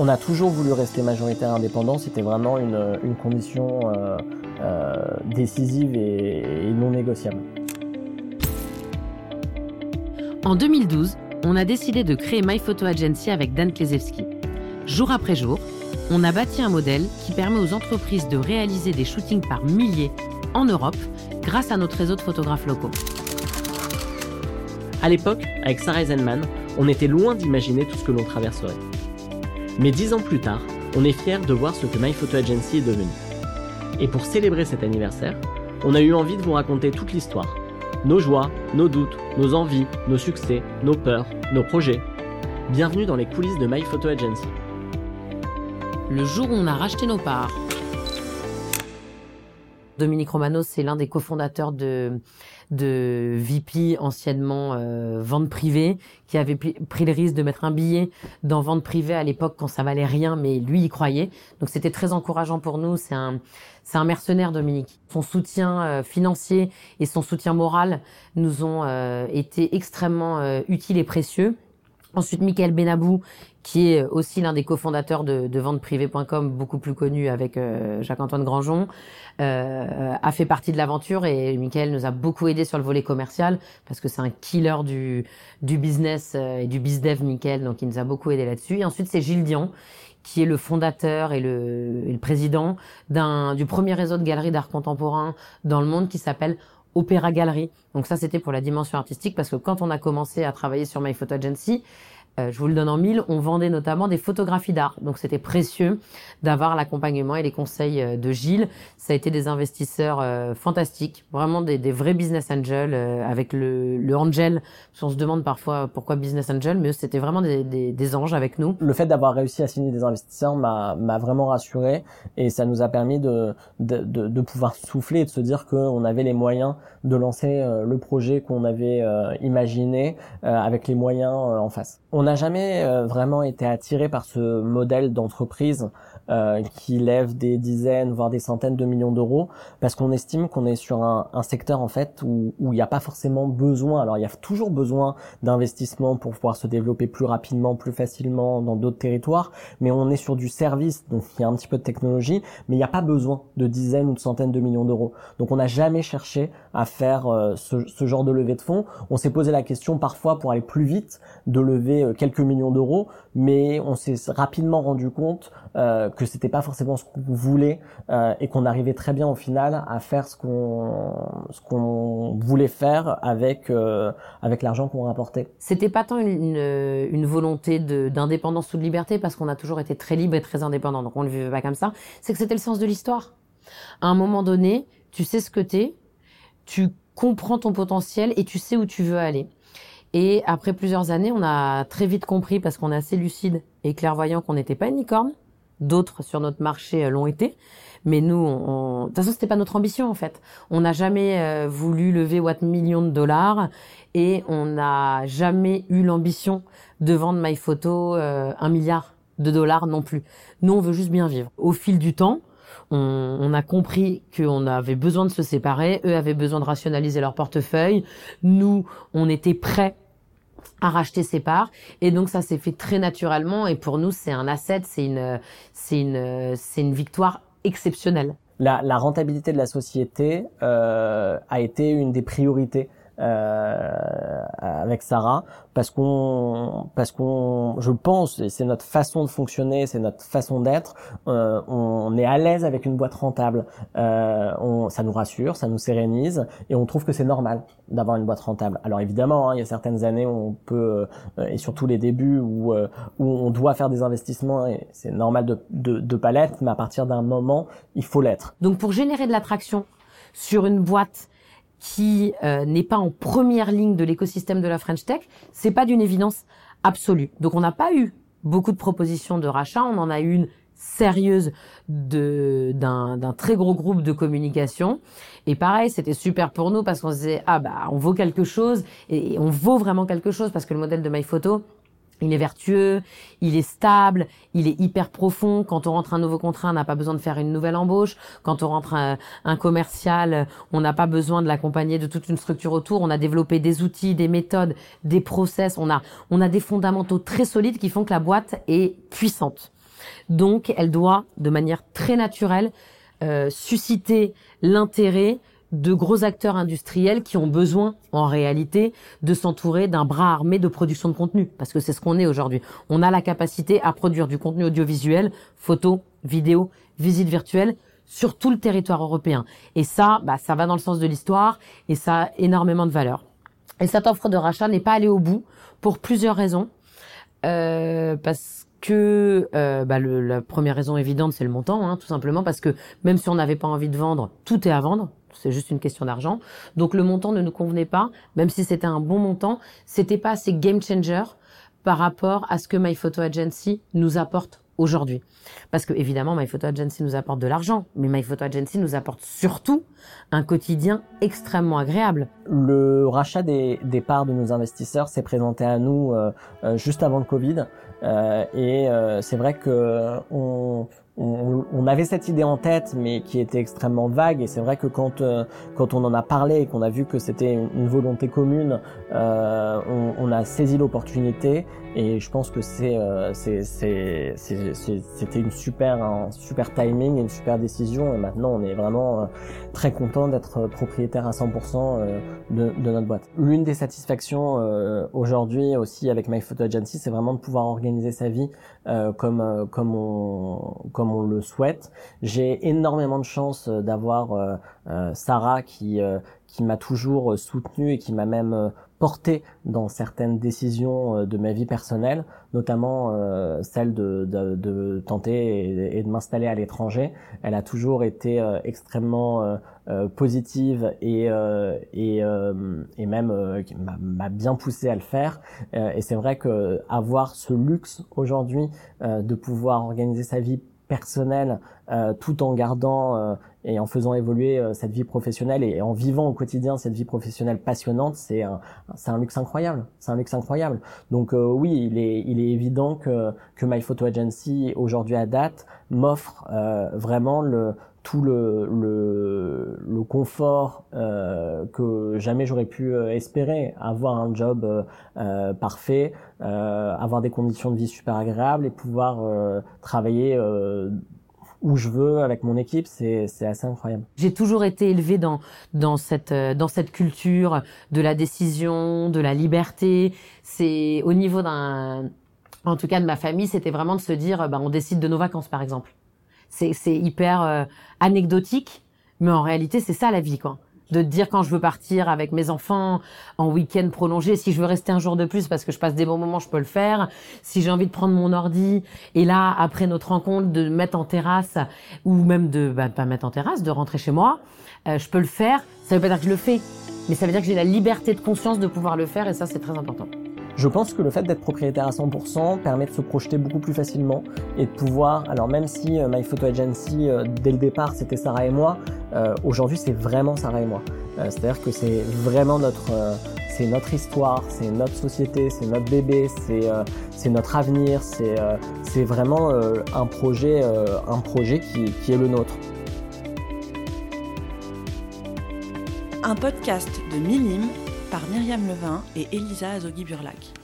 On a toujours voulu rester majoritaire indépendant, c'était vraiment une, condition euh, euh, décisive et, et non négociable. En 2012, on a décidé de créer My Photo Agency avec Dan Klezewski. Jour après jour, on a bâti un modèle qui permet aux entreprises de réaliser des shootings par milliers en Europe grâce à notre réseau de photographes locaux. À l'époque, avec Sarah Eisenman, on était loin d'imaginer tout ce que l'on traverserait. Mais dix ans plus tard, on est fiers de voir ce que My Photo Agency est devenu. Et pour célébrer cet anniversaire, on a eu envie de vous raconter toute l'histoire. Nos joies, nos doutes, nos envies, nos succès, nos peurs, nos projets. Bienvenue dans les coulisses de My Photo Agency. Le jour où on a racheté nos parts. Dominique Romano, c'est l'un des cofondateurs de, de VP, anciennement euh, vente privée, qui avait pris le risque de mettre un billet dans vente privée à l'époque quand ça valait rien, mais lui y croyait. Donc c'était très encourageant pour nous. C'est un, c'est un mercenaire, Dominique. Son soutien euh, financier et son soutien moral nous ont euh, été extrêmement euh, utiles et précieux. Ensuite, Michael Benabou, qui est aussi l'un des cofondateurs de, de venteprivée.com, beaucoup plus connu avec euh, Jacques-Antoine Grangeon, euh, a fait partie de l'aventure et Michael nous a beaucoup aidé sur le volet commercial parce que c'est un killer du, business euh, et du bizdev, Michael, donc il nous a beaucoup aidé là-dessus. Ensuite, c'est Gilles Dion, qui est le fondateur et le, et le président du premier réseau de galeries d'art contemporain dans le monde qui s'appelle Opéra Galerie. Donc ça, c'était pour la dimension artistique parce que quand on a commencé à travailler sur My Photo Agency, je vous le donne en mille, on vendait notamment des photographies d'art. Donc c'était précieux d'avoir l'accompagnement et les conseils euh, de Gilles. Ça a été des investisseurs euh, fantastiques, vraiment des, des, vrais business angels avec le, le angel. Parce qu'on se demande parfois pourquoi business angel, mais c'était vraiment des, des, des, anges avec nous. Le fait d'avoir réussi à signer des investisseurs m'a vraiment rassuré et ça nous a permis de, de, de, pouvoir souffler et de se dire qu'on avait les moyens de lancer le projet qu'on avait imaginé avec les moyens en face. On n'a jamais euh, vraiment été attiré par ce modèle d'entreprise euh, qui lève des dizaines, voire des centaines de millions d'euros, parce qu'on estime qu'on est sur un, secteur en fait où il n'y a pas forcément besoin. Alors il y a toujours besoin d'investissement pour pouvoir se développer plus rapidement, plus facilement dans d'autres territoires, mais on est sur du service, donc il y a un petit peu de technologie, mais il n'y a pas besoin de dizaines ou de centaines de millions d'euros. Donc on n'a jamais cherché à faire euh, ce, ce, genre de levée de fonds. On s'est posé la question parfois pour aller plus vite de lever quelques millions d'euros, mais on s'est rapidement rendu compte euh, que c'était pas forcément ce qu'on voulait euh, et qu'on arrivait très bien au final à faire ce qu'on ce qu'on voulait faire avec euh, avec l'argent qu'on rapportait. C'était pas tant une, une, une volonté d'indépendance ou de liberté parce qu'on a toujours été très libre et très indépendant, donc on le vivait pas comme ça. C'est que c'était le sens de l'histoire. À un moment donné, tu sais ce que t'es, tu comprends ton potentiel et tu sais où tu veux aller. Et après plusieurs années, on a très vite compris, parce qu'on est assez lucide et clairvoyant, qu'on n'était pas une D'autres sur notre marché euh, l'ont été, mais nous, on... de toute façon, c'était pas notre ambition en fait. On n'a jamais euh, voulu lever what millions de dollars et on n'a jamais eu l'ambition de vendre My Photo euh, un milliard de dollars non plus. Nous, on veut juste bien vivre. Au fil du temps, on, on, a compris qu'on avait besoin de se séparer, eux avaient besoin de rationaliser leur portefeuille, nous, on était prêts à racheter ses parts et donc ça s'est fait très naturellement et pour nous c'est un asset, c'est une c'est une c'est une victoire exceptionnelle. La, la, rentabilité de la société euh, a été une des priorités euh, avec Sarah parce qu'on parce qu'on je pense c'est notre façon de fonctionner c'est notre façon d'être euh, on est à l'aise avec une boîte rentable. Euh, on, ça nous rassure ça nous sérénise et on trouve que c'est normal d'avoir une boîte rentable. Alors évidemment hein, il y a certaines années où on peut euh, et surtout les débuts où euh, où on doit faire des investissements et c'est normal de, de de pas l'être mais à partir d'un moment il faut l'être. Donc pour générer de l'attraction sur une boîte qui euh, n'est pas en première ligne de l'écosystème de la French Tech, c'est pas d'une évidence absolue. Donc on n'a pas eu beaucoup de propositions de rachat, on en a eu une sérieuse d'un très gros groupe de communication et pareil c'était super pour nous parce qu'on se disait ah bah on vaut quelque chose et on vaut vraiment quelque chose parce que le modèle de MyPhoto il est vertueux, il est stable, il est hyper profond. Quand on rentre un nouveau contrat, on n'a pas besoin de faire une nouvelle embauche. Quand on rentre un, commercial, on n'a pas besoin de l'accompagner de toute une structure autour. On a développé des outils, des méthodes, des process. On a, on a des fondamentaux très solides qui font que la boîte est puissante. Donc, elle doit, de manière très naturelle, euh, susciter l'intérêt de gros acteurs industriels qui ont besoin, en réalité, de s'entourer d'un bras armé de production de contenu, parce que c'est ce qu'on est aujourd'hui. On a la capacité à produire du contenu audiovisuel, photos, vidéos, visites virtuelles, sur tout le territoire européen. Et ça, bah, ça va dans le sens de l'histoire et ça a énormément de valeur. Et cette offre de rachat n'est pas allée au bout pour plusieurs raisons. Euh, parce que euh, bah, la première raison évidente, c'est le montant, hein, tout simplement, parce que même si on n'avait pas envie de vendre, tout est à vendre. C'est juste une question d'argent. Donc le montant ne nous convenait pas, même si c'était un bon montant, c'était pas assez game changer par rapport à ce que My Photo Agency nous apporte aujourd'hui. Parce que évidemment, My Photo Agency nous apporte de l'argent, mais My Photo Agency nous apporte surtout un quotidien extrêmement agréable. Le rachat des, parts de nos investisseurs s'est présenté à nous euh, euh, juste avant le Covid, et euh, c'est vrai que on, on, on, avait cette idée en tête, mais qui était extrêmement vague. Et c'est vrai que quand euh, quand on en a parlé et qu'on a vu que c'était une, volonté commune, euh, on, on, a saisi l'opportunité. Et je pense que c'est c'était une super un super timing, une super décision. Et maintenant, on est vraiment très content d'être propriétaire à 100% de, de, notre boîte. L'une des satisfactions aujourd'hui aussi avec My Photo Agency, c'est vraiment de pouvoir organiser sa vie euh, comme comme on comme on le souhaite. J'ai énormément de chance euh, d'avoir euh, euh, Sarah qui qui m'a toujours soutenu et qui m'a même porté dans certaines décisions de ma vie personnelle, notamment celle de, de, de tenter et, de m'installer à l'étranger. Elle a toujours été extrêmement positive et et, et même m'a bien poussé à le faire. et c'est vrai que avoir ce luxe aujourd'hui de pouvoir organiser sa vie personnel euh, tout en gardant euh, et en faisant évoluer euh, cette vie professionnelle et, en vivant au quotidien cette vie professionnelle passionnante, c'est un, c'est un luxe incroyable. C'est un luxe incroyable. Donc oui, il est, il est évident que, que My Photo Agency, aujourd'hui à date, m'offre vraiment le, tout le, le, le confort euh, que jamais j'aurais pu espérer, avoir un job euh, parfait, euh, avoir des conditions de vie super agréables et pouvoir travailler où je veux avec mon équipe, c'est assez incroyable. J'ai toujours été élevée dans dans cette dans cette culture de la décision, de la liberté. C'est au niveau d'un en tout cas de ma famille, c'était vraiment de se dire bah on décide de nos vacances par exemple. C'est c'est hyper euh, anecdotique, mais en réalité, c'est ça la vie quoi de dire quand je veux partir avec mes enfants en week-end prolongé, si je veux rester un jour de plus parce que je passe des bons moments, je peux le faire. Si j'ai envie de prendre mon ordi et là après notre rencontre de mettre en terrasse ou même de bah, pas mettre en terrasse, de rentrer chez moi, euh, je peux le faire. Ça veut pas dire que je le fais, mais ça veut dire que j'ai la liberté de conscience de pouvoir le faire et ça c'est très important. Je pense que le fait d'être propriétaire à 100% permet de se projeter beaucoup plus facilement et de pouvoir, alors même si euh, My Photo Agency, euh, dès le départ, c'était Sarah et moi, euh, aujourd'hui c'est vraiment Sarah et moi. C'est-à-dire que c'est vraiment notre, histoire, c'est notre société, c'est notre bébé, c'est notre avenir, c'est vraiment un projet, qui, qui est le nôtre. Un podcast de Milim par Myriam Levin et Elisa Azogui-Burlac.